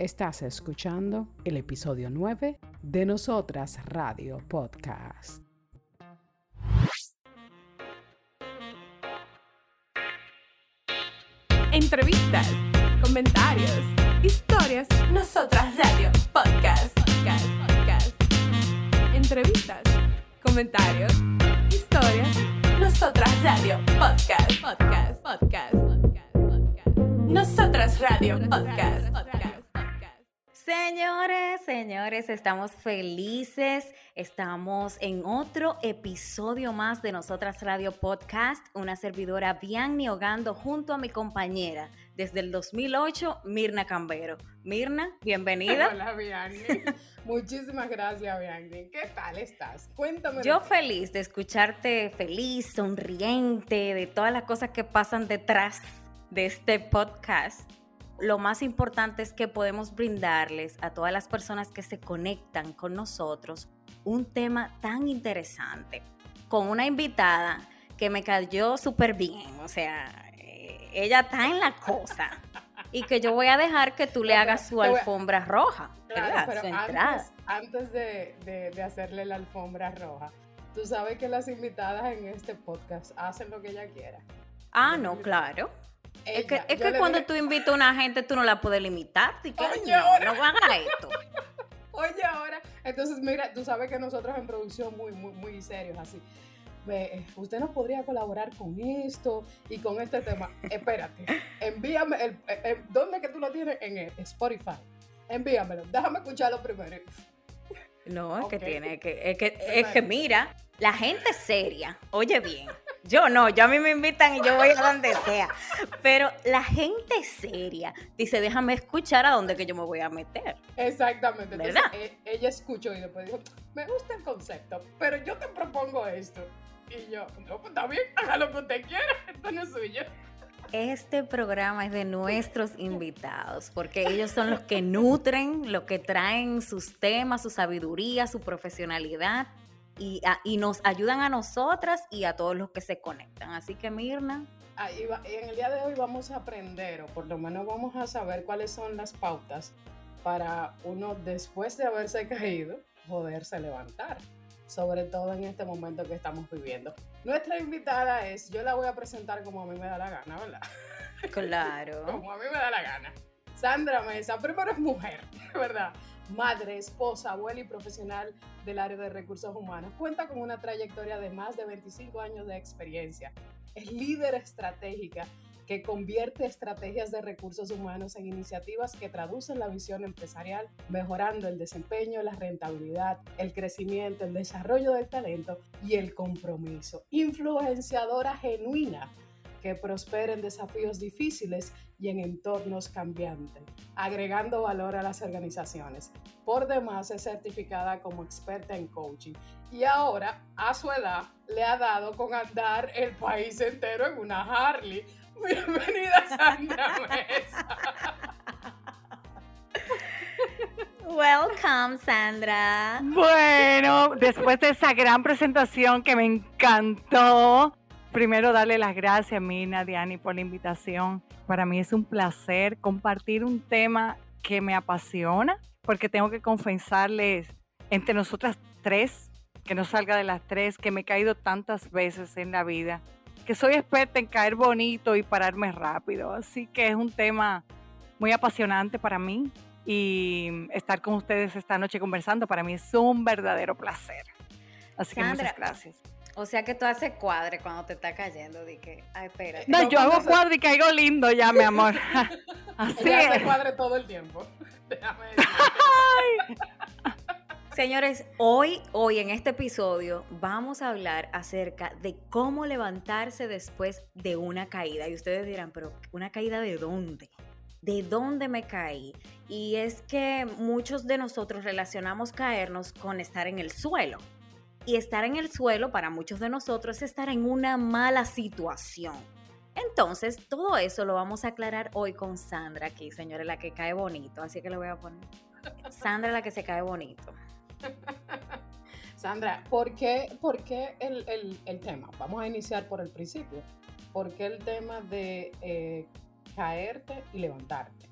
Estás escuchando el episodio 9 de Nosotras Radio Podcast. Entrevistas, comentarios, historias. Nosotras Radio Podcast. Podcast. Podcast. Entrevistas, comentarios, historias. Nosotras Radio Podcast. Podcast. Podcast. Podcast. Podcast. Nosotras Radio Podcast. Señores, señores, estamos felices. Estamos en otro episodio más de Nosotras Radio Podcast, una servidora Bianni Hogando junto a mi compañera desde el 2008, Mirna Cambero. Mirna, bienvenida. Hola, Bianni. Muchísimas gracias, Bianni. ¿Qué tal estás? Cuéntame. Yo feliz de escucharte feliz, sonriente, de todas las cosas que pasan detrás de este podcast lo más importante es que podemos brindarles a todas las personas que se conectan con nosotros un tema tan interesante, con una invitada que me cayó súper bien, o sea, eh, ella está en la cosa. Y que yo voy a dejar que tú le hagas su alfombra roja. Claro, pero antes, de, de hacerle la alfombra roja, tú sabes que las invitadas en este podcast hacen lo que ella quiera. Ah, no, claro es que, es que cuando tú invitas a una gente, tú no la puedes limitar. Oye, no, ahora. no haga esto. Oye, ahora. Entonces, mira, tú sabes que nosotros en producción muy, muy, muy serios, así. Eh, usted nos podría colaborar con esto y con este tema. Espérate, envíame el, eh, eh, ¿dónde que tú lo tienes? En Spotify. Envíamelo, déjame escucharlo primero. No, es que tiene que, es que, es que mira, la gente seria, oye bien, yo no, yo a mí me invitan y yo voy a donde sea. Pero la gente seria dice, déjame escuchar a dónde que yo me voy a meter. Exactamente. ¿verdad? E, ella escuchó y después dijo, me gusta el concepto, pero yo te propongo esto. Y yo, no, pues está bien, haga lo que usted quiera, esto no es suyo. Este programa es de nuestros invitados, porque ellos son los que nutren, los que traen sus temas, su sabiduría, su profesionalidad y, nos ayudan a nosotras y a todos los que se conectan. Así que Mirna. Ahí en el día de hoy vamos a aprender, o por lo menos vamos a saber cuáles son las pautas para uno después de haberse caído poderse levantar, sobre todo en este momento que estamos viviendo. Nuestra invitada es, yo la voy a presentar como a mí me da la gana, ¿verdad? Claro. como a mí me da la gana. Sandra Mesa, primero es mujer, ¿verdad? Madre, esposa, abuela y profesional del área de recursos humanos. Cuenta con una trayectoria de más de 25 años de experiencia. Es líder estratégica que convierte estrategias de recursos humanos en iniciativas que traducen la visión empresarial, mejorando el desempeño, la rentabilidad, el crecimiento, el desarrollo del talento y el compromiso. Influenciadora genuina que prospera en desafíos difíciles y en entornos cambiantes, agregando valor a las organizaciones. Por demás, es certificada como experta en coaching y ahora, a su edad, le ha dado con andar el país entero en una Harley. Bienvenida, Sandra Mesa. Welcome, Sandra. Bueno, después de esa gran presentación que me encantó, primero darle las gracias a mí, Diani, por la invitación. Para mí es un placer compartir un tema que me apasiona, porque tengo que confesarles entre nosotras tres, que no salga de las tres, que me he caído tantas veces en la vida, que soy experta en caer bonito y pararme rápido. Así que es un tema muy apasionante para mí y estar con ustedes esta noche conversando para mí es un verdadero placer. Así que muchas gracias. O sea que tú haces cuadre cuando te está cayendo, di que, ay, espera. No, yo hago cuadre y caigo lindo ya, mi amor. Así Ella hace cuadre todo el tiempo. Déjame Señores, hoy, hoy en este episodio vamos a hablar acerca de cómo levantarse después de una caída. Y ustedes dirán, pero ¿una caída de dónde? ¿De dónde me caí? Y es que muchos de nosotros relacionamos caernos con estar en el suelo. Y estar en el suelo para muchos de nosotros es estar en una mala situación. Entonces, todo eso lo vamos a aclarar hoy con Sandra aquí, señores, la que cae bonito. Así que le voy a poner. Sandra, la que se cae bonito. Sandra, ¿por qué, por qué el, tema? Vamos a iniciar por el principio. ¿Por qué el tema de eh, caerte y levantarte?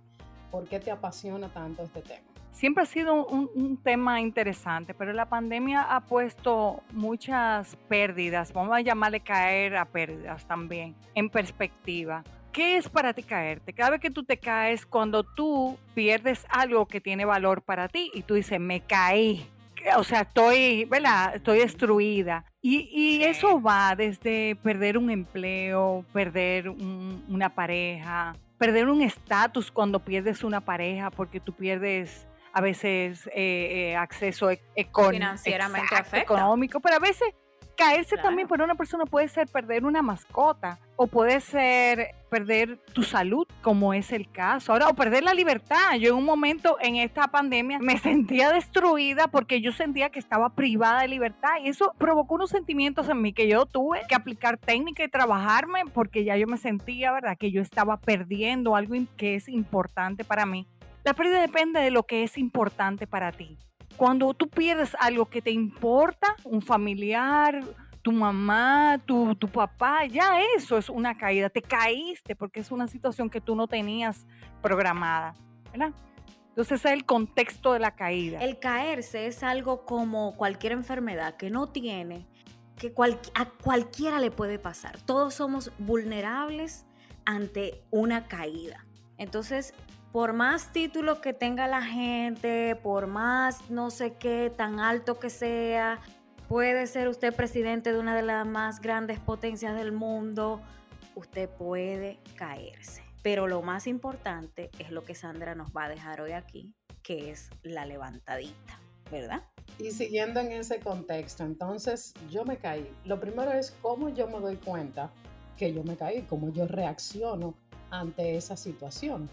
¿Por qué te apasiona tanto este tema? Siempre ha sido un, un, tema interesante, pero la pandemia ha puesto muchas pérdidas, vamos a llamarle caer a pérdidas también, en perspectiva. ¿Qué es para ti caerte? Cada vez que tú te caes, cuando tú pierdes algo que tiene valor para ti y tú dices, me caí, o sea, estoy, ¿verdad? Estoy destruida. Y, y eso va desde perder un empleo, perder un, una pareja, perder un estatus cuando pierdes una pareja porque tú pierdes a veces eh, eh, acceso e, financieramente económico, pero a veces caerse también por una persona puede ser perder una mascota o puede ser perder tu salud, como es el caso. Ahora, o perder la libertad. Yo en un momento en esta pandemia me sentía destruida porque yo sentía que estaba privada de libertad y eso provocó unos sentimientos en mí que yo tuve que aplicar técnica y trabajarme porque ya yo me sentía, ¿verdad?, que yo estaba perdiendo algo que es importante para mí. La pérdida depende de lo que es importante para ti. Cuando tú pierdes algo que te importa, un familiar, tu mamá, tu, tu, papá, ya eso es una caída. Te caíste porque es una situación que tú no tenías programada, ¿verdad? Entonces ese es el contexto de la caída. El caerse es algo como cualquier enfermedad que no tiene, que a cualquiera le puede pasar. Todos somos vulnerables ante una caída. Entonces, por más títulos que tenga la gente, por más no sé qué tan alto que sea, puede ser usted presidente de una de las más grandes potencias del mundo, usted puede caerse. Pero lo más importante es lo que Sandra nos va a dejar hoy aquí, que es la levantadita, ¿verdad? Y siguiendo en ese contexto, entonces yo me caí. Lo primero es cómo yo me doy cuenta que yo me caí, cómo yo reacciono ante esa situación.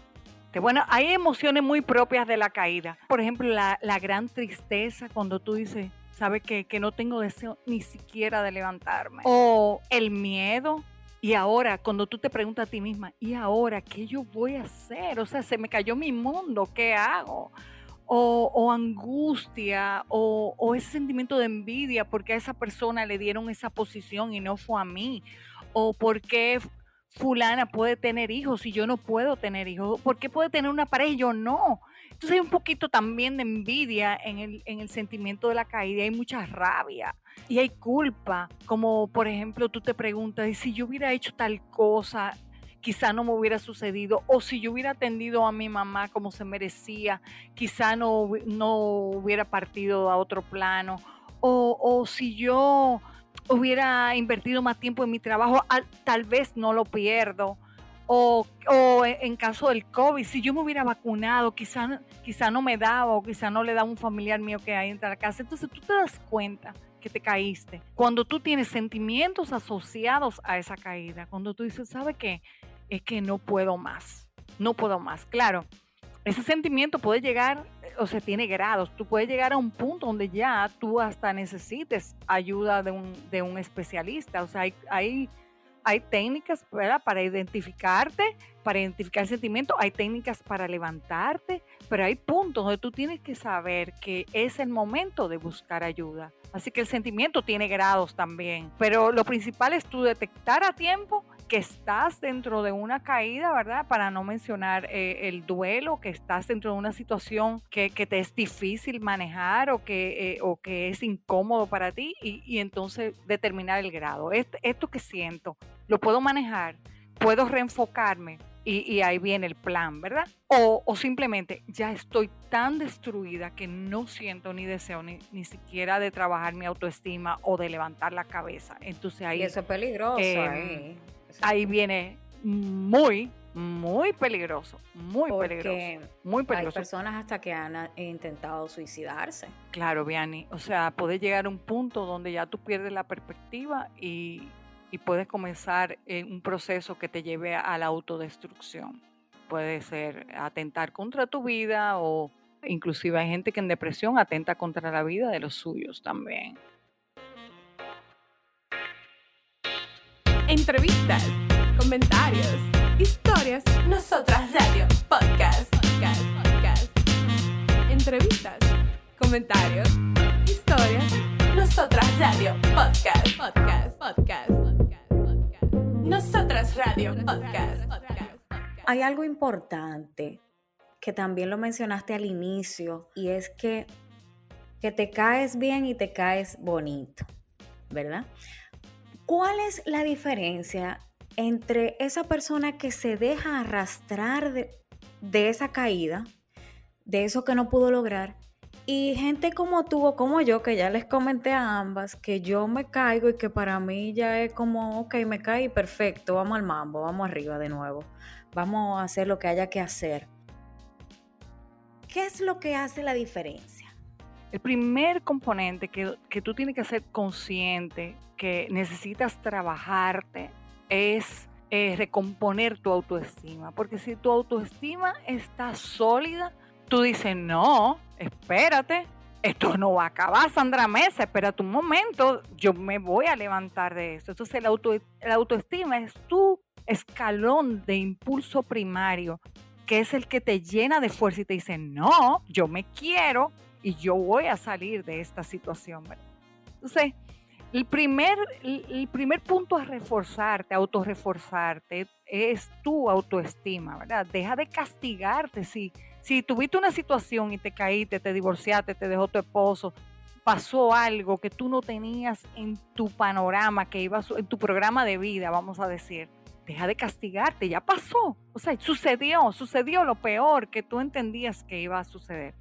Bueno, hay emociones muy propias de la caída. Por ejemplo, la, la gran tristeza cuando tú dices, sabe que, no tengo deseo ni siquiera de levantarme. O el miedo. Y ahora, cuando tú te preguntas a ti misma, ¿y ahora qué yo voy a hacer? O sea, se me cayó mi mundo, ¿qué hago? O, angustia, o, o, ese sentimiento de envidia porque a esa persona le dieron esa posición y no fue a mí. O porque fulana puede tener hijos y yo no puedo tener hijos. ¿Por qué puede tener una pareja y yo no? Entonces hay un poquito también de envidia en el, en el sentimiento de la caída, hay mucha rabia y hay culpa, como por ejemplo tú te preguntas, ¿y si yo hubiera hecho tal cosa? quizá no me hubiera sucedido, o si yo hubiera atendido a mi mamá como se merecía, quizá no, no hubiera partido a otro plano, o, o si yo hubiera invertido más tiempo en mi trabajo, tal vez no lo pierdo o, en caso del COVID, si yo me hubiera vacunado, quizá, quizá no me daba o quizá no le da a un familiar mío que hay en la casa. Entonces tú te das cuenta que te caíste. Cuando tú tienes sentimientos asociados a esa caída, cuando tú dices, ¿sabe qué? Es que no puedo más, no puedo más. Claro, ese sentimiento puede llegar, o sea, tiene grados. Tú puedes llegar a un punto donde ya tú hasta necesites ayuda de un, de un especialista. O sea, hay, hay hay técnicas para identificarte, para identificar sentimientos, hay técnicas para levantarte, pero hay puntos donde tú tienes que saber que es el momento de buscar ayuda. Así que el sentimiento tiene grados también, pero lo principal es tú detectar a tiempo que estás dentro de una caída, ¿verdad? Para no mencionar eh, el duelo, que estás dentro de una situación que, te es difícil manejar o que, eh, o que es incómodo para ti y, entonces determinar el grado. esto que siento, ¿lo puedo manejar? ¿Puedo reenfocarme? Y, ahí viene el plan, ¿verdad? O, o, simplemente ya estoy tan destruida que no siento ni deseo ni, ni siquiera de trabajar mi autoestima o de levantar la cabeza. Entonces ahí... Y eso es peligroso. Em, ahí viene muy, muy peligroso, muy peligroso, muy peligroso. Hay personas hasta que han intentado suicidarse. Claro, Vianney, o sea, puede llegar a un punto donde ya tú pierdes la perspectiva y, y puedes comenzar un proceso que te lleve a la autodestrucción. Puede ser atentar contra tu vida o inclusive hay gente que en depresión atenta contra la vida de los suyos también. Entrevistas, comentarios, historias, nosotras radio, podcast, podcast, podcast. Entrevistas, comentarios, historias, nosotras radio, podcast, podcast, podcast. Nosotras Radio Podcast. Hay algo importante que también lo mencionaste al inicio, y es que, que te caes bien y te caes bonito, ¿verdad? ¿Cuál es la diferencia entre esa persona que se deja arrastrar de, esa caída, de eso que no pudo lograr, y gente como tú o como yo, que ya les comenté a ambas, que yo me caigo y que para mí ya es como, ok, me caí, perfecto, vamos al mambo, vamos arriba de nuevo, vamos a hacer lo que haya que hacer. ¿Qué es lo que hace la diferencia? El primer componente que, que tú tienes que ser consciente que necesitas trabajarte es eh, recomponer tu autoestima, porque si tu autoestima está sólida, tú dices, no, espérate, esto no va a acabar, Sandra Mesa, espérate un momento, yo me voy a levantar de esto. Entonces la, auto, la autoestima es tu escalón de impulso primario, que es el que te llena de fuerza y te dice, no, yo me quiero y yo voy a salir de esta situación. Entonces, el primer, el primer punto a reforzarte, autorreforzarte, es tu autoestima, ¿verdad? Deja de castigarte si si tuviste una situación y te caíste, te divorciaste, te dejó tu esposo, pasó algo que tú no tenías en tu panorama, que iba en tu programa de vida, vamos a decir, deja de castigarte, ya pasó. O sea, sucedió, sucedió lo peor que tú entendías que iba a suceder.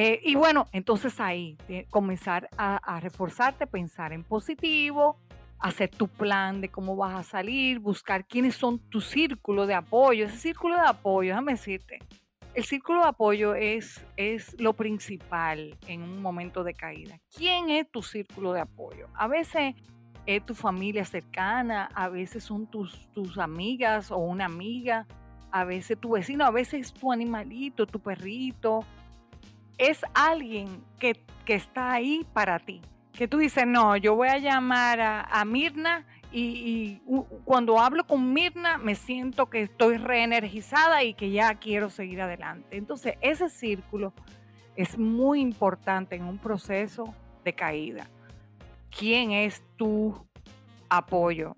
Eh, y bueno, entonces ahí comenzar a, a, reforzarte, pensar en positivo, hacer tu plan de cómo vas a salir, buscar quiénes son tu círculo de apoyo. Ese círculo de apoyo, déjame decirte, el círculo de apoyo es, es lo principal en un momento de caída. ¿Quién es tu círculo de apoyo? A veces es tu familia cercana, a veces son tus, tus amigas o una amiga, a veces tu vecino, a veces es tu animalito, tu perrito. Es alguien que, está ahí para ti. Que tú dices, no, yo voy a llamar a, a Mirna y, cuando hablo con Mirna me siento que estoy reenergizada y que ya quiero seguir adelante. Entonces ese círculo es muy importante en un proceso de caída. ¿Quién es tu apoyo?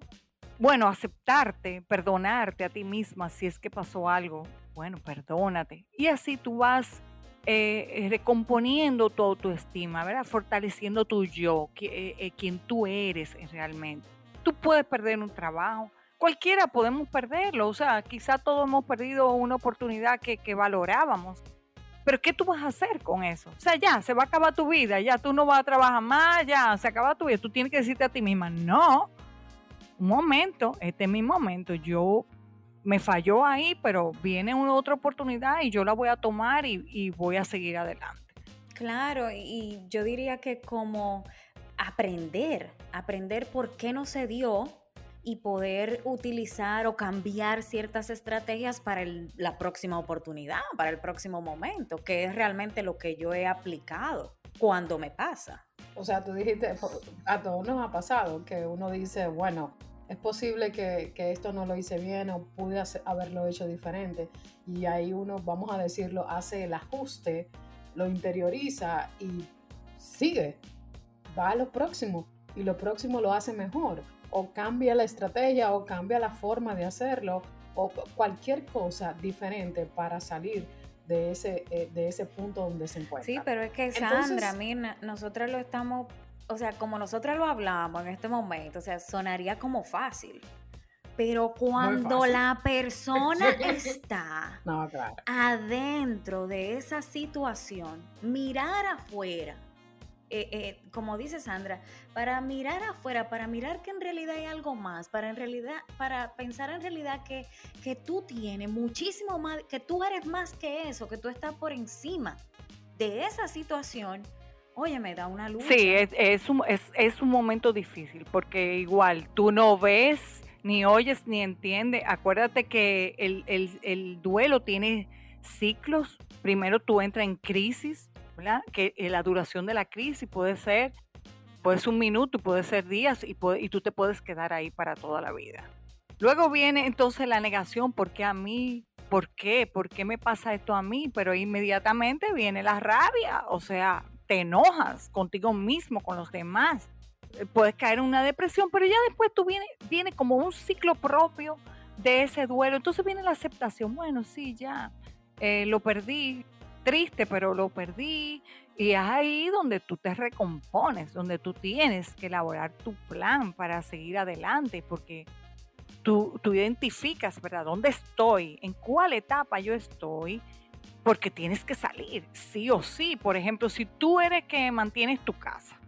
Bueno, aceptarte, perdonarte a ti misma si es que pasó algo. Bueno, perdónate. Y así tú vas eh, recomponiendo tu autoestima, ¿verdad? Fortaleciendo tu yo, eh, eh, quien tú eres realmente. Tú puedes perder un trabajo, cualquiera podemos perderlo, o sea, quizá todos hemos perdido una oportunidad que, valorábamos. Pero ¿qué tú vas a hacer con eso? O sea, ya, se va a acabar tu vida, ya tú no vas a trabajar más, ya, se acaba tu vida. Tú tienes que decirte a ti misma, no, un momento, este es mi momento, yo me falló ahí, pero viene una otra oportunidad y yo la voy a tomar y, y voy a seguir adelante. Claro, y yo diría que como aprender, aprender por qué no se dio y poder utilizar o cambiar ciertas estrategias para la próxima oportunidad, para el próximo momento, que es realmente lo que yo he aplicado cuando me pasa. O sea, tú dijiste, a todos nos ha pasado que uno dice, bueno, es posible que, esto no lo hice bien o pude haberlo hecho diferente. Y ahí uno, vamos a decirlo, hace el ajuste, lo interioriza y sigue va a lo próximo y lo próximo lo hace mejor. O cambia la estrategia o cambia la forma de hacerlo o cualquier cosa diferente para salir de ese, eh, de ese punto donde se encuentra. Sí, pero es que Sandra, mira, nosotros lo estamos, o sea, como nosotros lo hablamos en este momento, o sea, sonaría como fácil. Pero cuando la persona está adentro de esa situación, mirar afuera, eh, eh, como dice Sandra, para mirar afuera, para mirar que en realidad hay algo más, para en realidad, para pensar en realidad que, que tú tienes muchísimo más, que tú eres más que eso, que tú estás por encima de esa situación, oye, me da una luz. Sí, es, un, es, un momento difícil, porque igual tú no ves, ni oyes, ni entiendes. Acuérdate que el, el duelo tiene ciclos. Primero tú entras en crisis, que eh, la duración de la crisis puede ser, puede ser un minuto, puede ser días y, y tú te puedes quedar ahí para toda la vida. Luego viene entonces la negación, ¿por qué a mí? ¿Por qué? ¿Por qué me pasa esto a mí? Pero inmediatamente viene la rabia, o sea, te enojas contigo mismo, con los demás. Eh, puedes caer en una depresión, pero ya después tú viene, viene como un ciclo propio de ese duelo. Entonces viene la aceptación, bueno, sí, ya, eh, lo perdí, triste, pero lo perdí. Y es ahí donde tú te recompones, donde tú tienes que elaborar tu plan para seguir adelante, porque tú, tú identificas, ¿verdad? ¿Dónde estoy? ¿En cuál etapa yo estoy? Porque tienes que salir, sí o sí. Por ejemplo, si tú eres que mantienes tu casa,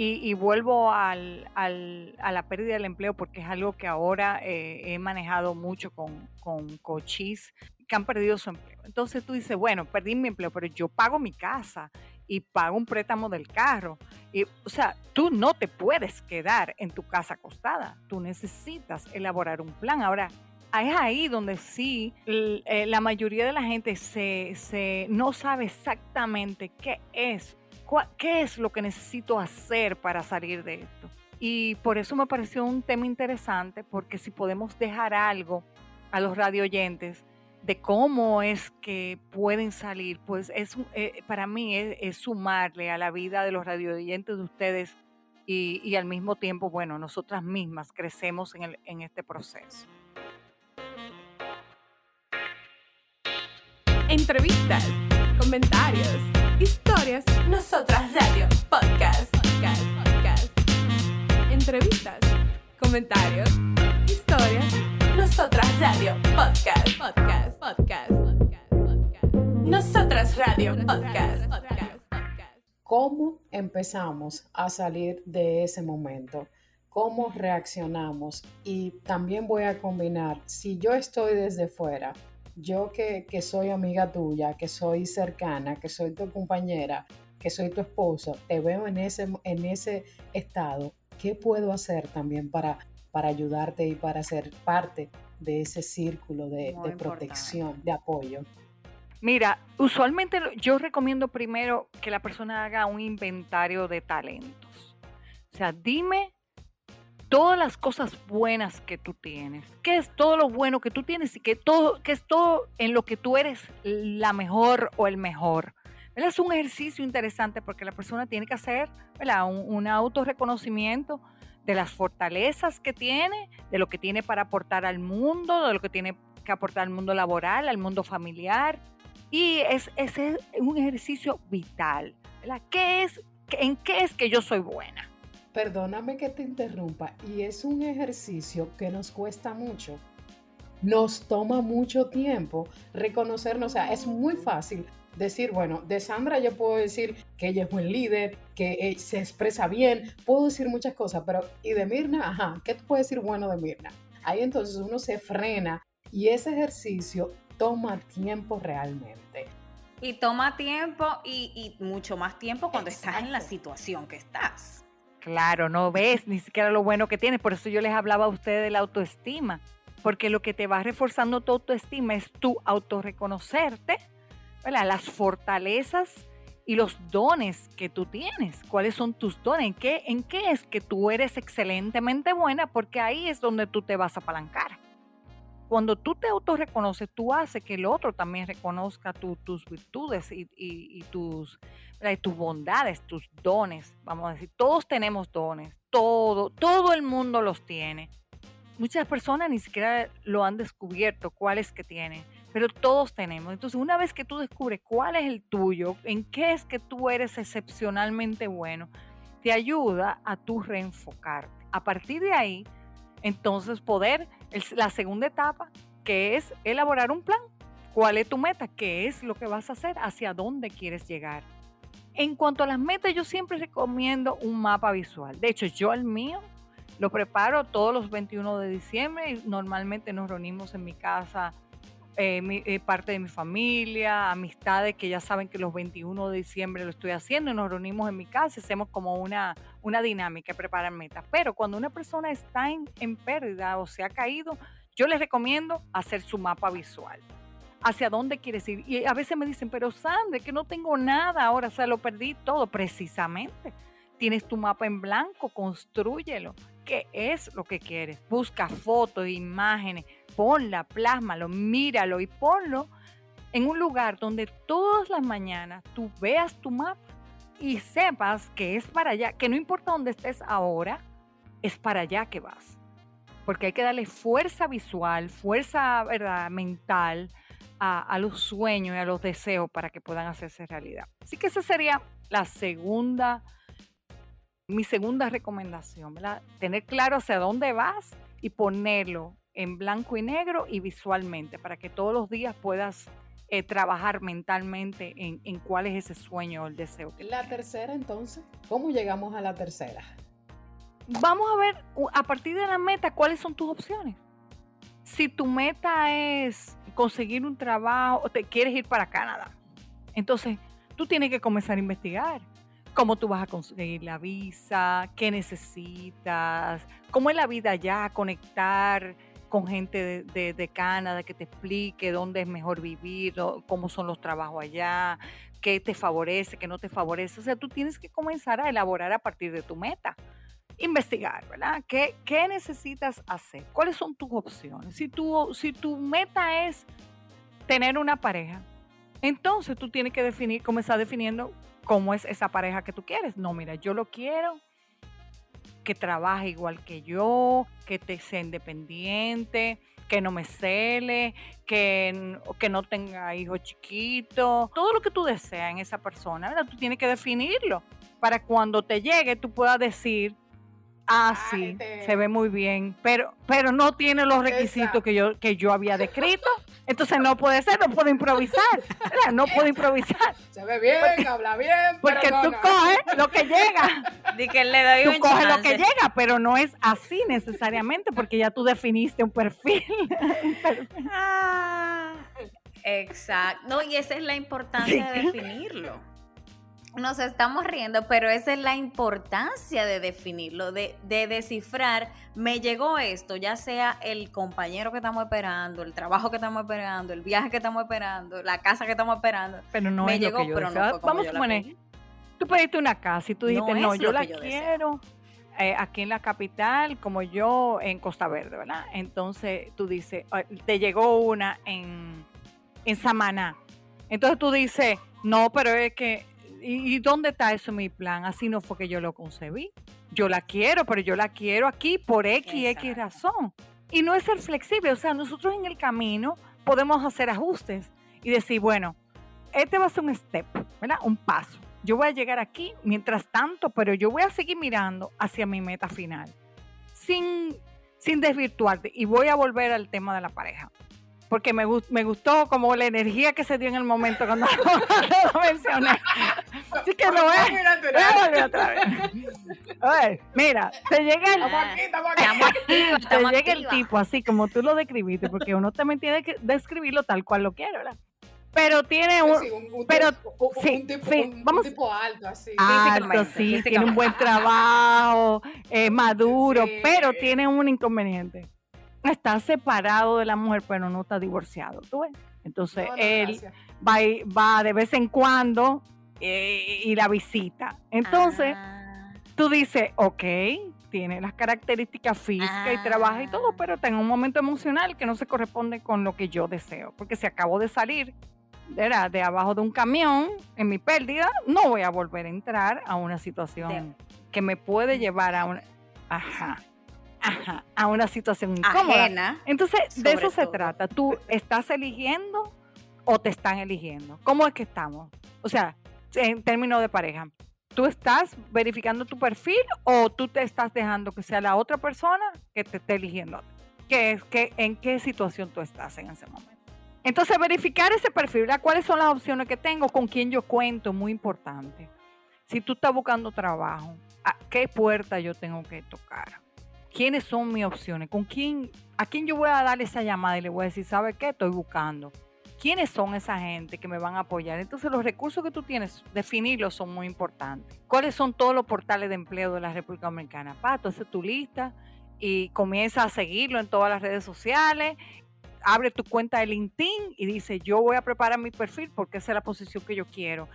y, vuelvo al, al, a la pérdida del empleo porque es algo que ahora eh, he manejado mucho con, con coaches que han perdido su empleo. Entonces tú dices, bueno, perdí mi empleo, pero yo pago mi casa y pago un préstamo del carro. Y, o sea, tú no te puedes quedar en tu casa acostada. Tú necesitas elaborar un plan. Ahora, es ahí donde sí eh, la mayoría de la gente se, se, no sabe exactamente qué es, qué es lo que necesito hacer para salir de esto. Y por eso me pareció un tema interesante, porque si podemos dejar algo a los radio oyentes de cómo es que pueden salir, pues es, eh, para mí es, sumarle a la vida de los radioyentes de ustedes y, al mismo tiempo, bueno, nosotras mismas crecemos en, en este proceso. Entrevistas, comentarios, historias, nosotras radio, podcast, podcast, podcast. Entrevistas, comentarios, historias nosotras Radio Podcast, Podcast, Podcast, Podcast, Podcast. Nosotras Radio Podcast, Podcast. ¿Cómo empezamos a salir de ese momento? ¿Cómo reaccionamos? Y también voy a combinar, si yo estoy desde fuera, yo que, que soy amiga tuya, que soy cercana, que soy tu compañera, que soy tu esposo, te veo en ese, en ese estado, ¿qué puedo hacer también para para ayudarte y para ser parte de ese círculo de, protección, de apoyo. Mira, usualmente yo recomiendo primero que la persona haga un inventario de talentos. O sea, dime todas las cosas buenas que tú tienes. ¿Qué es todo lo bueno que tú tienes y qué, todo, qué es todo en lo que tú eres la mejor o el mejor? Es un ejercicio interesante porque la persona tiene que hacer un, un autorreconocimiento de las fortalezas que tiene, de lo que tiene para aportar al mundo, de lo que tiene que aportar al mundo laboral, al mundo familiar. Y es, es un ejercicio vital. ¿Qué es, ¿En qué es que yo soy buena? Perdóname que te interrumpa. Y es un ejercicio que nos cuesta mucho. Nos toma mucho tiempo reconocernos. O sea, es muy fácil decir, bueno, de Sandra yo puedo decir que ella es buen líder, que eh, se expresa bien, puedo decir muchas cosas, pero ¿y de Mirna? Ajá, ¿qué tú puedes decir bueno de Mirna? Ahí entonces uno se frena y ese ejercicio toma tiempo realmente. Y toma tiempo y, mucho más tiempo cuando estás en la situación que estás. Claro, no ves ni siquiera lo bueno que tienes. Por eso yo les hablaba a ustedes de la autoestima. Porque lo que te va reforzando tu autoestima es tu autorreconocerte las fortalezas y los dones que tú tienes. ¿Cuáles son tus dones? ¿En qué, ¿En qué es que tú eres excelentemente buena? Porque ahí es donde tú te vas a apalancar. Cuando tú te autorreconoces, tú haces que el otro también reconozca tus virtudes y, tus, tus bondades, tus dones. Vamos a decir, todos tenemos dones, todo, todo el mundo los tiene. Muchas personas ni siquiera lo han descubierto, cuáles que tienen pero todos tenemos. Entonces, una vez que tú descubres cuál es el tuyo, en qué es que tú eres excepcionalmente bueno, te ayuda a tú reenfocarte. A partir de ahí, entonces poder, la segunda etapa, que es elaborar un plan. ¿Cuál es tu meta? ¿Qué es lo que vas a hacer? ¿Hacia dónde quieres llegar? En cuanto a las metas, yo siempre recomiendo un mapa visual. De hecho, yo el mío lo preparo todos los 21 de diciembre y normalmente nos reunimos en mi casa eh, eh, parte de mi familia, amistades que ya saben que los 21 de diciembre lo estoy haciendo y nos reunimos en mi casa y hacemos como una, una dinámica, preparar metas. Pero cuando una persona está en, en pérdida o se ha caído, yo les recomiendo hacer su mapa visual. ¿Hacia dónde quieres ir? Y a veces me dicen, pero Sandra, que no tengo nada ahora, o sea, lo perdí todo. Precisamente, tienes tu mapa en blanco, construyelo. ¿Qué es lo que quieres? Busca fotos, imágenes, ponla, plásmalo, míralo y ponlo en un lugar donde todas las mañanas tú veas tu mapa y sepas que es para allá, que no importa dónde estés ahora, es para allá que vas. Porque hay que darle fuerza visual, fuerza ¿verdad? mental a, los sueños y a los deseos para que puedan hacerse realidad. Así que esa sería la segunda, mi segunda recomendación, ¿verdad? Tener claro hacia dónde vas y ponerlo en blanco y negro y visualmente para que todos los días puedas eh, trabajar mentalmente en, en, cuál es ese sueño o el deseo. Que la tercera entonces, ¿cómo llegamos a la tercera? Vamos a ver a partir de la meta cuáles son tus opciones. Si tu meta es conseguir un trabajo o te quieres ir para Canadá, entonces tú tienes que comenzar a investigar cómo tú vas a conseguir la visa, qué necesitas, cómo es la vida allá, conectar con gente de, Canadá que te explique dónde es mejor vivir, cómo son los trabajos allá, qué te favorece, qué no te favorece. O sea, tú tienes que comenzar a elaborar a partir de tu meta investigar, ¿verdad? ¿Qué, ¿Qué, necesitas hacer? ¿Cuáles son tus opciones? Si tu, si tu meta es tener una pareja, entonces tú tienes que definir, comenzar definiendo cómo es esa pareja que tú quieres. No, mira, yo lo quiero que trabaje igual que yo, que te sea independiente, que no me cele, que, que no tenga hijos chiquitos, todo lo que tú deseas en esa persona, ¿verdad? Tú tienes que definirlo para cuando te llegue tú puedas decir, Ah, sí, se ve muy bien, pero, pero no tiene los requisitos que yo, que yo había descrito. Entonces no puede ser, no puedo improvisar. No puedo improvisar. Se ve bien, habla bien. Porque tú coges lo que llega. Di que le doy tú coges lo que llega, pero no es así necesariamente, porque ya tú definiste un perfil. Ah, exacto. No, y esa es la importancia de definirlo nos estamos riendo, pero esa es la importancia de definirlo, de, descifrar, me llegó esto, ya sea el compañero que estamos esperando, el trabajo que estamos esperando, el viaje que estamos esperando, la casa que estamos esperando. Pero no me llegó, pero no Vamos a poner, tú pediste una casa y tú dijiste, no, yo la quiero. Eh, aquí en la capital, como yo en Costa Verde, ¿verdad? Entonces tú dices, te llegó una en, en Samaná. Entonces tú dices, no, pero es que ¿Y, dónde está eso en mi plan? Así no fue que yo lo concebí. Yo la quiero, pero yo la quiero aquí por X, X razón. Y no es ser flexible, o sea, nosotros en el camino podemos hacer ajustes y decir, bueno, este va a ser un step, ¿verdad? Un paso. Yo voy a llegar aquí mientras tanto, pero yo voy a seguir mirando hacia mi meta final, sin, sin desvirtuarte. Y voy a volver al tema de la pareja porque me, me gustó como la energía que se dio en el momento cuando lo mencioné. Así que no es. mira, te llega el, te llega el tipo así como tú lo describiste, porque uno también tiene que describirlo tal cual lo quiere, ¿verdad? Pero tiene un, pero sí, sí, vamos, tipo alto, así. Alto, sí, tiene un buen trabajo, eh, maduro, pero tiene un inconveniente está separado de la mujer, pero no está divorciado, ¿tú ves? Entonces él va, va, de vez en cuando eh, y la visita. Entonces ah. tú dices, ok, tiene las características físicas y trabaja y todo, ah. pero está en un momento emocional que no se corresponde con lo que yo deseo, porque si acabo de salir era de abajo de un camión en mi pérdida, no voy a volver a entrar a una situación que me puede llevar a una... Ajá a una situación incómoda. Entonces, de eso se trata. Tú estás eligiendo o te están eligiendo. ¿Cómo es que estamos? O sea, en términos de pareja, ¿tú estás verificando tu perfil o tú te estás dejando que sea la otra persona que te esté eligiendo? ¿Qué es, que, ¿En qué situación tú estás en ese momento? Entonces, verificar ese perfil, ¿cuáles son las opciones que tengo? ¿Con quién yo cuento? Muy importante. Si tú estás buscando trabajo, ¿a qué puerta yo tengo que tocar? quiénes son mis opciones, con quién, a quién yo voy a dar esa llamada y le voy a decir, ¿sabe qué? Estoy buscando. ¿Quiénes son esa gente que me van a apoyar? Entonces los recursos que tú tienes, definirlos son muy importantes. ¿Cuáles son todos los portales de empleo de la República Dominicana? Pa, entonces tu lista y comienza a seguirlo en todas las redes sociales. Abre tu cuenta de LinkedIn y dice, yo voy a preparar mi perfil porque esa es la posición que yo quiero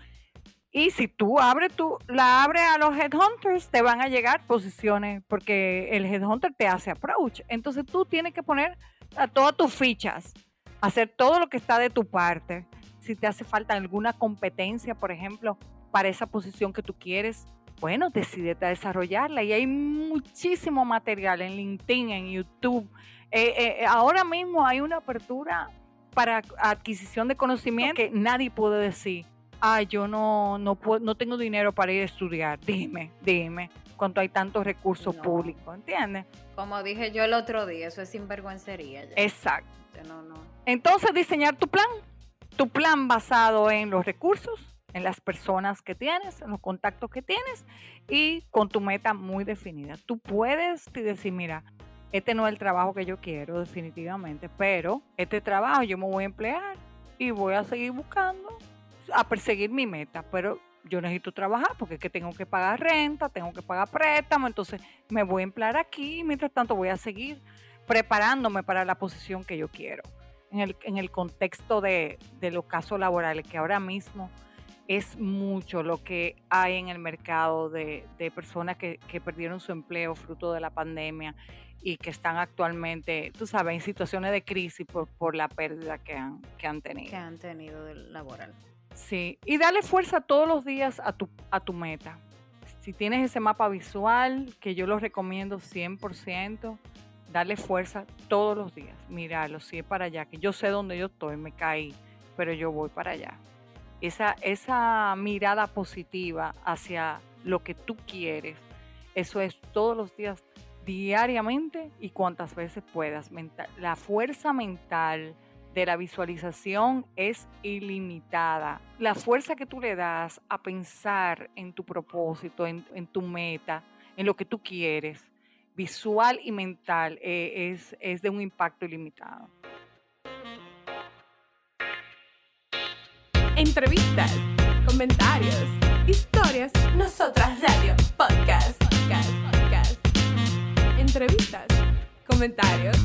y si tú abres tú, la abres a los headhunters, te van a llegar posiciones porque el headhunter te hace approach. Entonces tú tienes que poner a todas tus fichas, hacer todo lo que está de tu parte. Si te hace falta alguna competencia, por ejemplo, para esa posición que tú quieres, bueno, decidete a desarrollarla. Y hay muchísimo material en LinkedIn, en YouTube. Eh, eh, ahora mismo hay una apertura para adquisición de conocimiento que nadie puede decir, ah, yo no, no, puedo, no tengo dinero para ir a estudiar. Dime, dime, cuando hay tantos recursos públicos, ¿entiendes? Como dije yo el otro día, eso es sinvergüencería. Ya. Exacto. Entonces, diseñar tu plan, tu plan basado en los recursos, en las personas que tienes, en los contactos que tienes y con tu meta muy definida. Tú puedes decir, mira, este no es el trabajo que yo quiero definitivamente, pero este trabajo yo me voy a emplear y voy a seguir buscando a perseguir mi meta, pero yo necesito trabajar porque es que tengo que pagar renta, tengo que pagar préstamo, entonces me voy a emplear aquí y mientras tanto voy a seguir preparándome para la posición que yo quiero. En el, contexto de los casos laborales, que ahora mismo es mucho lo que hay en el mercado de, de personas que, que, perdieron su empleo fruto de la pandemia y que están actualmente, tú sabes, en situaciones de crisis por, por la pérdida que han, que han tenido. Que han tenido del laboral. Sí, y dale fuerza todos los días a tu, a tu meta. Si tienes ese mapa visual, que yo lo recomiendo 100%, dale fuerza todos los días. Míralo, si es para allá, que yo sé dónde yo estoy, me caí, pero yo voy para allá. Esa, esa mirada positiva hacia lo que tú quieres, eso es todos los días diariamente y cuantas veces puedas. la fuerza mental de la visualización es ilimitada. La fuerza que tú le das a pensar en tu propósito, en, tu meta, en lo que tú quieres, visual y mental, eh, es, es de un impacto ilimitado. Entrevistas, comentarios, historias, nosotras radio, podcast, podcast entrevistas, comentarios,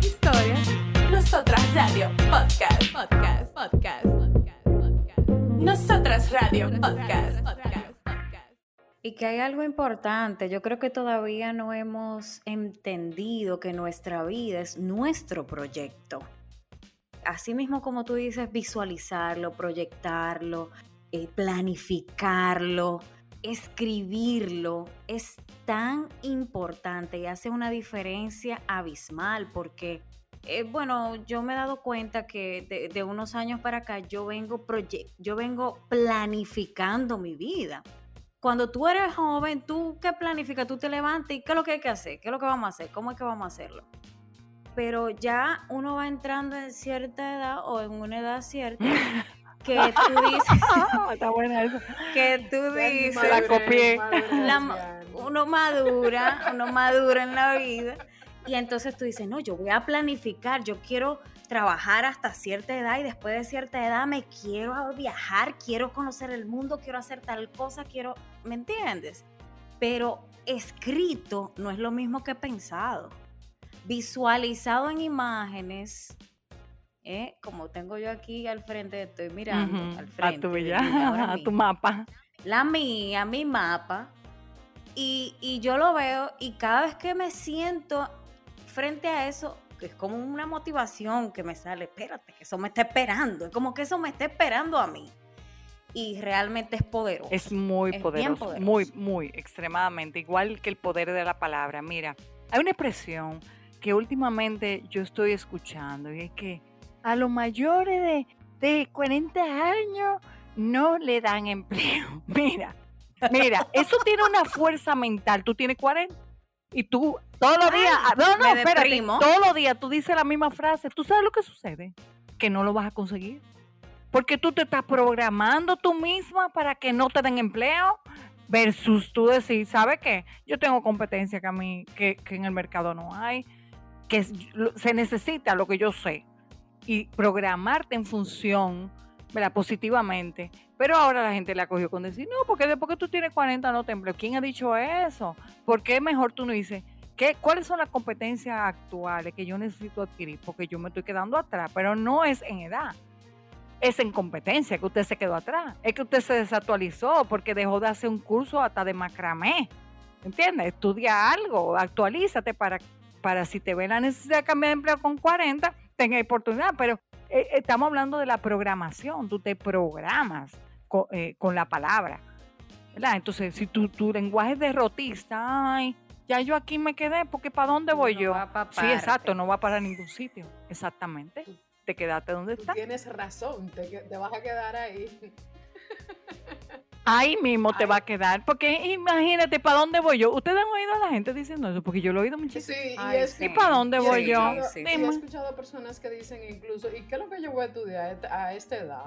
historias. Nosotras Radio Podcast, podcast, podcast, podcast, podcast. Nosotras Radio Podcast, podcast, podcast. Y que hay algo importante, yo creo que todavía no hemos entendido que nuestra vida es nuestro proyecto. Así mismo como tú dices, visualizarlo, proyectarlo, eh, planificarlo escribirlo es tan importante y hace una diferencia abismal porque, eh, bueno, yo me he dado cuenta que de, unos años para acá yo vengo, yo vengo planificando mi vida. Cuando tú eres joven, ¿tú qué planificas? Tú te levantas y ¿qué es lo que hay que hacer? ¿Qué es lo que vamos a hacer? ¿Cómo es que vamos a hacerlo? Pero ya uno va entrando en cierta edad o en una edad cierta que tú dices. Está buena eso. Que tú dices. La copié. uno madura, uno madura en la vida. Y entonces tú dices, no, yo voy a planificar, yo quiero trabajar hasta cierta edad y después de cierta edad me quiero viajar, quiero conocer el mundo, quiero hacer tal cosa, quiero, ¿me entiendes? Pero escrito no es lo mismo que pensado. Visualizado en imágenes ¿eh? como tengo yo aquí al frente, estoy mirando al frente. A, tuya, a tu mapa. La mía, mi mapa. Y, y yo lo veo y cada vez que me siento frente a eso, es como una motivación que me sale, espérate, que eso me está esperando, es como que eso me está esperando a mí. Y realmente es poderoso. Es muy poderoso, muy, muy, extremadamente, igual que el poder de la palabra. Mira, hay una expresión que últimamente yo estoy escuchando y es que a los mayores de, de 40 años no le dan empleo. Mira, mira, eso tiene una fuerza mental. Tú tienes 40 y tú todos los días, no, no, espérate, todos los días tú dices la misma frase. ¿Tú sabes lo que sucede? Que no lo vas a conseguir. Porque tú te estás programando tú misma para que no te den empleo versus tú decir, ¿sabe qué? Yo tengo competencia que a mí, que, que en el mercado no hay, que se necesita lo que yo sé y programarte en función, ¿verdad? Positivamente. Pero ahora la gente le ha cogido con decir, no, porque después que tú tienes 40 no te empleo. ¿Quién ha dicho eso? ¿Por qué mejor tú no dices, ¿qué, ¿cuáles son las competencias actuales que yo necesito adquirir? Porque yo me estoy quedando atrás, pero no es en edad. Es en competencia que usted se quedó atrás. Es que usted se desactualizó porque dejó de hacer un curso hasta de macramé. ¿Entiendes? Estudia algo, actualízate para, para si te ve la necesidad de cambiar de empleo con 40, tenga oportunidad, pero eh, estamos hablando de la programación, tú te programas eh, con, la palabra. ¿verdad? Entonces, si tu, tu lenguaje es derrotista, ay, ya yo aquí me quedé, porque ¿para dónde voy yo? sí, exacto, no va para ningún sitio, exactamente. te quedaste donde estás. tienes razón, te, te vas a quedar ahí. Ahí mismo te va a quedar, porque imagínate, ¿para dónde voy yo? Ustedes han oído a la gente diciendo eso, porque yo lo he oído muchísimo. Sí, y, Ay, es, sí. ¿Y para dónde y voy yo? escuchado- Sí, he escuchado personas que dicen incluso, ¿y qué es lo que yo voy a estudiar a esta- a esta edad?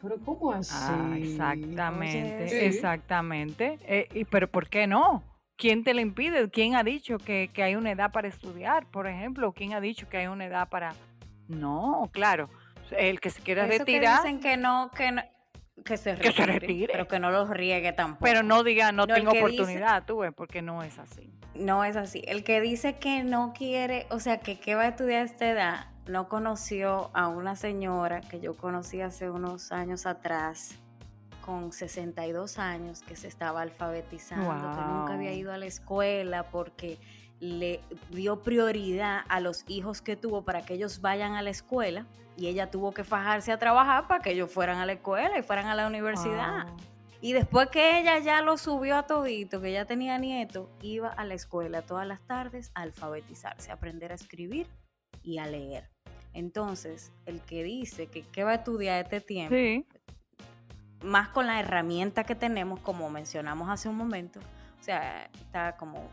Pero ¿cómo así? Ah, exactamente, sí. exactamente. Eh, y, pero ¿por qué no? ¿Quién te lo impide? ¿Quién ha dicho que, que hay una edad para estudiar, por ejemplo? ¿Quién ha dicho que hay una edad para...? No, claro. El que se quiera Eso que retirar, dicen que no, que no, que se Que se retire, pero que no los riegue tampoco. pero no diga no, tengo que dice- oportunidad, tú ves, porque no es así. No es así. El que dice que no quiere, o sea, que, que va a estudiar a esta edad, no conoció a una señora que yo conocí hace unos años atrás, con 62 años, que se estaba alfabetizando, que nunca había ido a la escuela porque le dio prioridad a los hijos que tuvo para que ellos vayan a la escuela y ella tuvo que fajarse a trabajar para que ellos fueran a la escuela y fueran a la universidad. Wow. Y después que ella ya lo subió a todito, que ya tenía nieto, iba a la escuela todas las tardes a alfabetizarse, a aprender a escribir y a leer. Entonces, el que dice que qué va a estudiar este tiempo, Sí, más con la herramienta que tenemos, como mencionamos hace un momento, o sea, está como,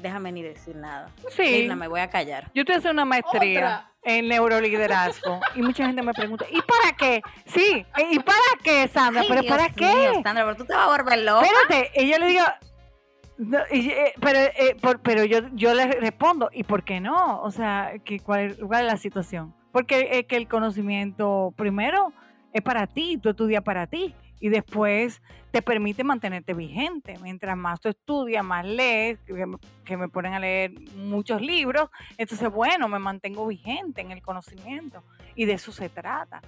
déjame ni decir nada. sí. Mirna, me voy a callar. Yo estoy haciendo una maestría Otra. En neuroliderazgo y mucha gente me pregunta, ¿y para qué? Sí, ¿y para qué, Sandra? Ay, ¿Pero Dios para mío, qué? Sandra, pero tú te vas a volver loca. Espérate, y yo le digo, no, y, eh, pero, eh, por- pero yo, yo le respondo, ¿y por qué no? O sea, que cuál, es- cuál es la situación? Porque es que el conocimiento primero es para ti, tú estudias para ti y después te permite mantenerte vigente. Mientras más tú estudias, más lees, que me, que me ponen a leer muchos libros, entonces, bueno, me mantengo vigente en el conocimiento y de eso se trata.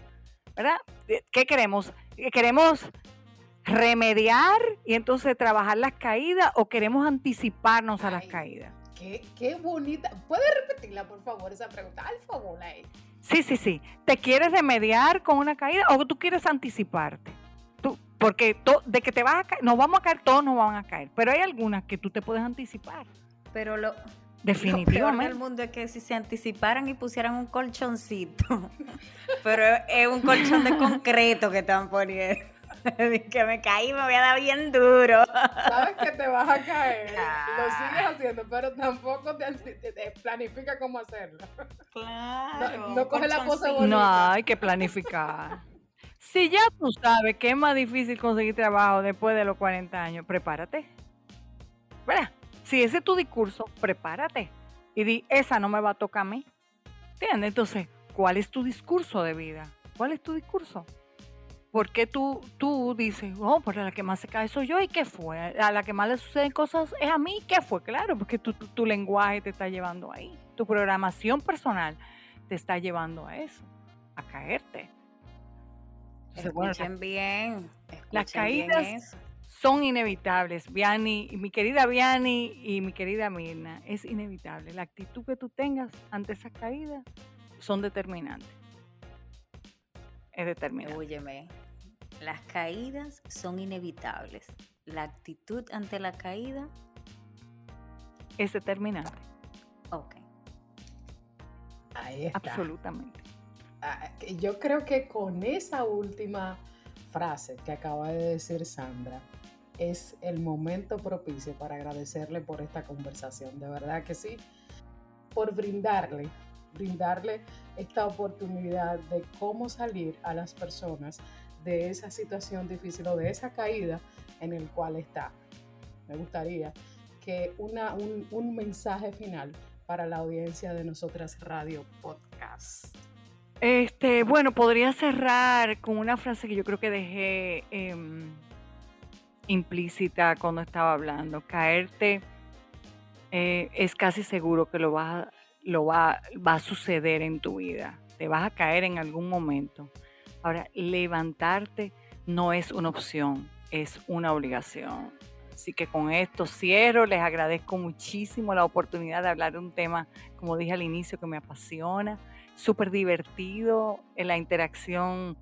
¿Verdad? Eh, ¿Qué queremos? Eh, ¿Queremos remediar y entonces trabajar las caídas o queremos anticiparnos a las Ay. caídas? Qué, qué bonita. ¿Puedes repetirla, por favor, esa pregunta? Al favor, ahí. Sí, sí, sí. ¿Te quieres remediar con una caída o tú quieres anticiparte? Porque to- de que te vas a caer, nos vamos a caer, todos nos van a caer, pero hay algunas que tú te puedes anticipar. Pero lo, Lo peor Definitivamente. del mundo es que si se anticiparan y pusieran un colchoncito, pero es un colchón de concreto que están poniendo. que me caí, me voy a dar bien duro. Sabes que te vas a caer. Lo sigues haciendo, pero tampoco te, te- te planifica cómo hacerlo. Claro. No- no coge la pose colchoncito. bonita. No, hay que planificar. Si ya tú sabes que es más difícil conseguir trabajo después de los 40 años, prepárate. ¿Verdad? Si ese es tu discurso, prepárate. Y di, esa no me va a tocar a mí. ¿Entiendes? Entonces, ¿cuál es tu discurso de vida? ¿Cuál es tu discurso? ¿Por qué tú, tú dices, oh, a la que más se cae soy yo? ¿Y qué fue? A la que más le suceden cosas es a mí. ¿Qué fue? Claro, porque tu, tu lenguaje te está llevando ahí. Tu programación personal te está llevando a eso, a caerte. Bueno, Escuchen bien. las escuchen caídas son inevitables. Viani, mi querida Viani y mi querida Mirna, es inevitable. La actitud que tú tengas ante esas caídas son determinantes. Es determinante. Óyeme, las caídas son inevitables. La actitud ante la caída, Es determinante, ok. Ahí está. absolutamente. Yo creo que con esa última frase que acaba de decir Sandra, es el momento propicio para agradecerle por esta conversación. De verdad que sí, por brindarle, brindarle esta oportunidad de cómo salir a las personas de esa situación difícil o de esa caída en el cual está. Me gustaría que una, un, un mensaje final para la audiencia de Nosotras Radio Podcast. Este, bueno, podría cerrar con una frase que yo creo que dejé em, implícita cuando estaba hablando. Caerte eh, es casi seguro que lo, vas lo va, va a suceder en tu vida. Te vas a caer en algún momento. Ahora, levantarte no es una opción, es una obligación. Así que con esto cierro, les agradezco muchísimo la oportunidad de hablar de un tema, como dije al inicio, que me apasiona súper divertido en la interacción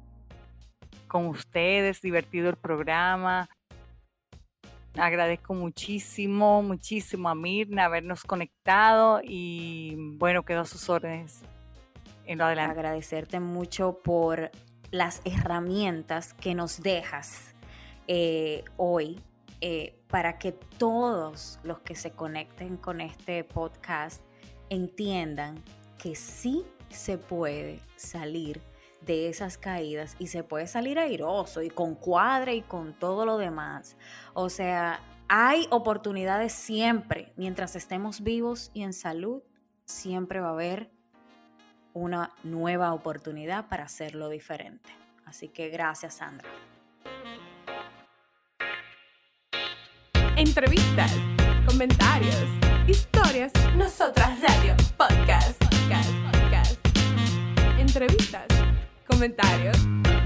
con ustedes, divertido el programa. Agradezco muchísimo, muchísimo a Mirna habernos conectado y bueno, quedo a sus órdenes en lo adelante. Agradecerte mucho por las herramientas que nos dejas eh, hoy eh, para que todos los que se conecten con este podcast entiendan que sí se puede salir de esas caídas y se puede salir airoso y con cuadre y con todo lo demás. O sea, hay oportunidades siempre, mientras estemos vivos y en salud, siempre va a haber una nueva oportunidad para hacerlo diferente. Así que gracias, Sandra. Entrevistas, comentarios, historias, nosotras radio, podcast, podcast. Entrevistas, comentarios,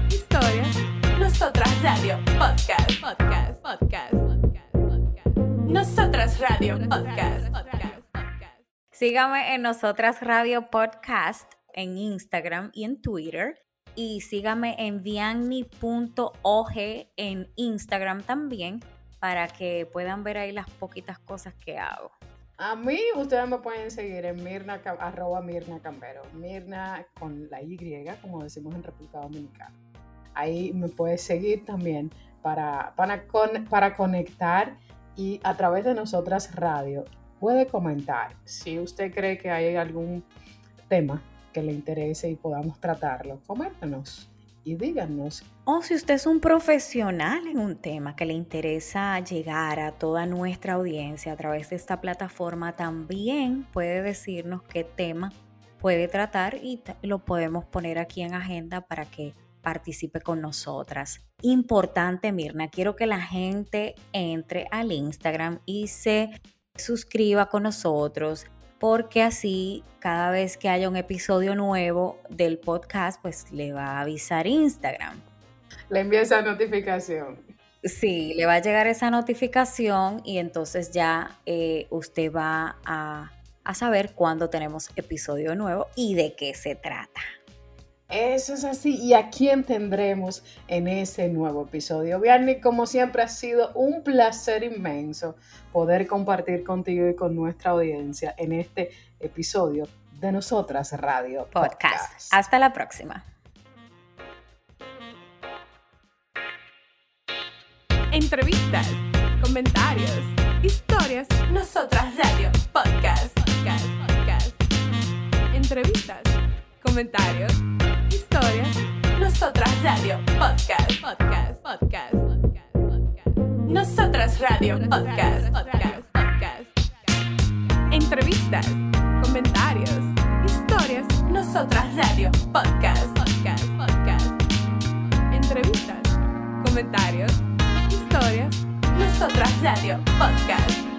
historias, nosotras radio, podcast, podcast, podcast, podcast, podcast. Nosotras radio, podcast, podcast, podcast. Sígame en Nosotras Radio Podcast en Instagram y en Twitter. Y sígame en vianni.og en Instagram también para que puedan ver ahí las poquitas cosas que hago. A mí ustedes me pueden seguir en Mirna, arroba Mirna Cambero. Mirna con la Y, como decimos en República Dominicana. Ahí me puedes seguir también para, para, con- para conectar y a través de nosotras radio puede comentar si usted cree que hay algún tema que le interese y podamos tratarlo. Coméntenos y díganos O si usted es un profesional en un tema que le interesa llegar a toda nuestra audiencia a través de esta plataforma, también puede decirnos qué tema puede tratar y lo podemos poner aquí en agenda para que participe con nosotras. Importante, Mirna, quiero que la gente entre al Instagram y se suscriba con nosotros porque así cada vez que haya un episodio nuevo del podcast, pues le va a avisar Instagram. le envíe esa notificación. Sí, le va a llegar esa notificación y entonces ya eh, usted va a, a saber cuándo tenemos episodio nuevo y de qué se trata. Eso es así. ¿Y a quién tendremos en ese nuevo episodio? Vianney, como siempre, ha sido un placer inmenso poder compartir contigo y con nuestra audiencia en este episodio de Nosotras Radio Podcast. Podcast. Hasta la próxima. Entrevistas, comentarios, historias, nosotras radio, podcast, podcast, podcast. Entrevistas, comentarios, nosotras radio, podcast, podcast, podcast, podcast, podcast. Nosotras radio, podcast, podcast, podcast. Entrevistas, comentarios, historias, nosotras radio, podcast, podcast, podcast. Entrevistas, comentarios, historias, nosotras radio, podcast.